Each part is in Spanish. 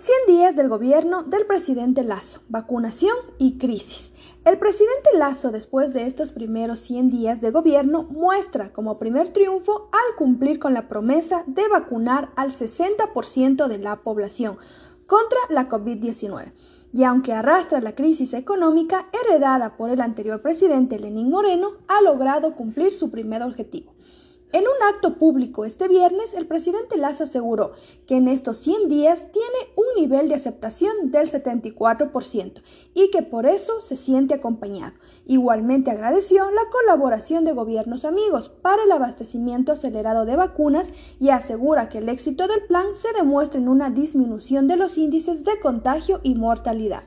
100 días del gobierno del presidente Lazo, vacunación y crisis. El presidente Lazo, después de estos primeros 100 días de gobierno, muestra como primer triunfo al cumplir con la promesa de vacunar al 60% de la población contra la COVID-19. Y aunque arrastra la crisis económica heredada por el anterior presidente Lenín Moreno, ha logrado cumplir su primer objetivo en un acto público este viernes, el presidente Lazo aseguró que en estos 100 días tiene un nivel de aceptación del 74% y que por eso se siente acompañado. Igualmente agradeció la colaboración de gobiernos amigos para el abastecimiento acelerado de vacunas y asegura que el éxito del plan se demuestra en una disminución de los índices de contagio y mortalidad.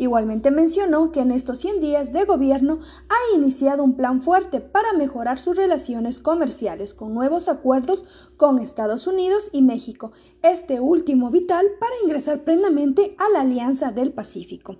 Igualmente mencionó que en estos 100 días de gobierno ha iniciado un plan fuerte para mejorar sus relaciones comerciales con nuevos acuerdos con Estados Unidos y México, este último vital para ingresar plenamente a la Alianza del Pacífico.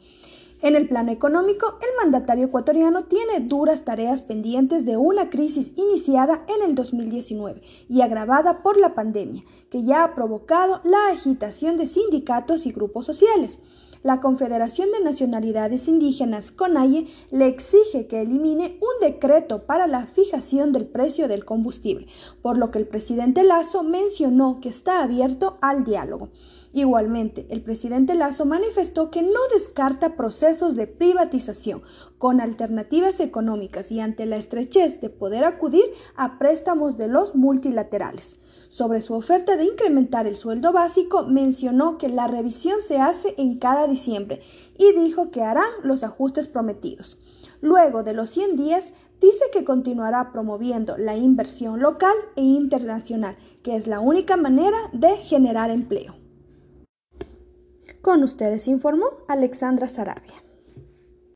En el plano económico, el mandatario ecuatoriano tiene duras tareas pendientes de una crisis iniciada en el 2019 y agravada por la pandemia, que ya ha provocado la agitación de sindicatos y grupos sociales la Confederación de Nacionalidades Indígenas, CONAIE, le exige que elimine un decreto para la fijación del precio del combustible, por lo que el presidente Lazo mencionó que está abierto al diálogo. Igualmente, el presidente Lazo manifestó que no descarta procesos de privatización con alternativas económicas y ante la estrechez de poder acudir a préstamos de los multilaterales. Sobre su oferta de incrementar el sueldo básico, mencionó que la revisión se hace en cada diciembre y dijo que harán los ajustes prometidos. Luego de los 100 días, dice que continuará promoviendo la inversión local e internacional, que es la única manera de generar empleo. Con ustedes informó Alexandra Sarabia.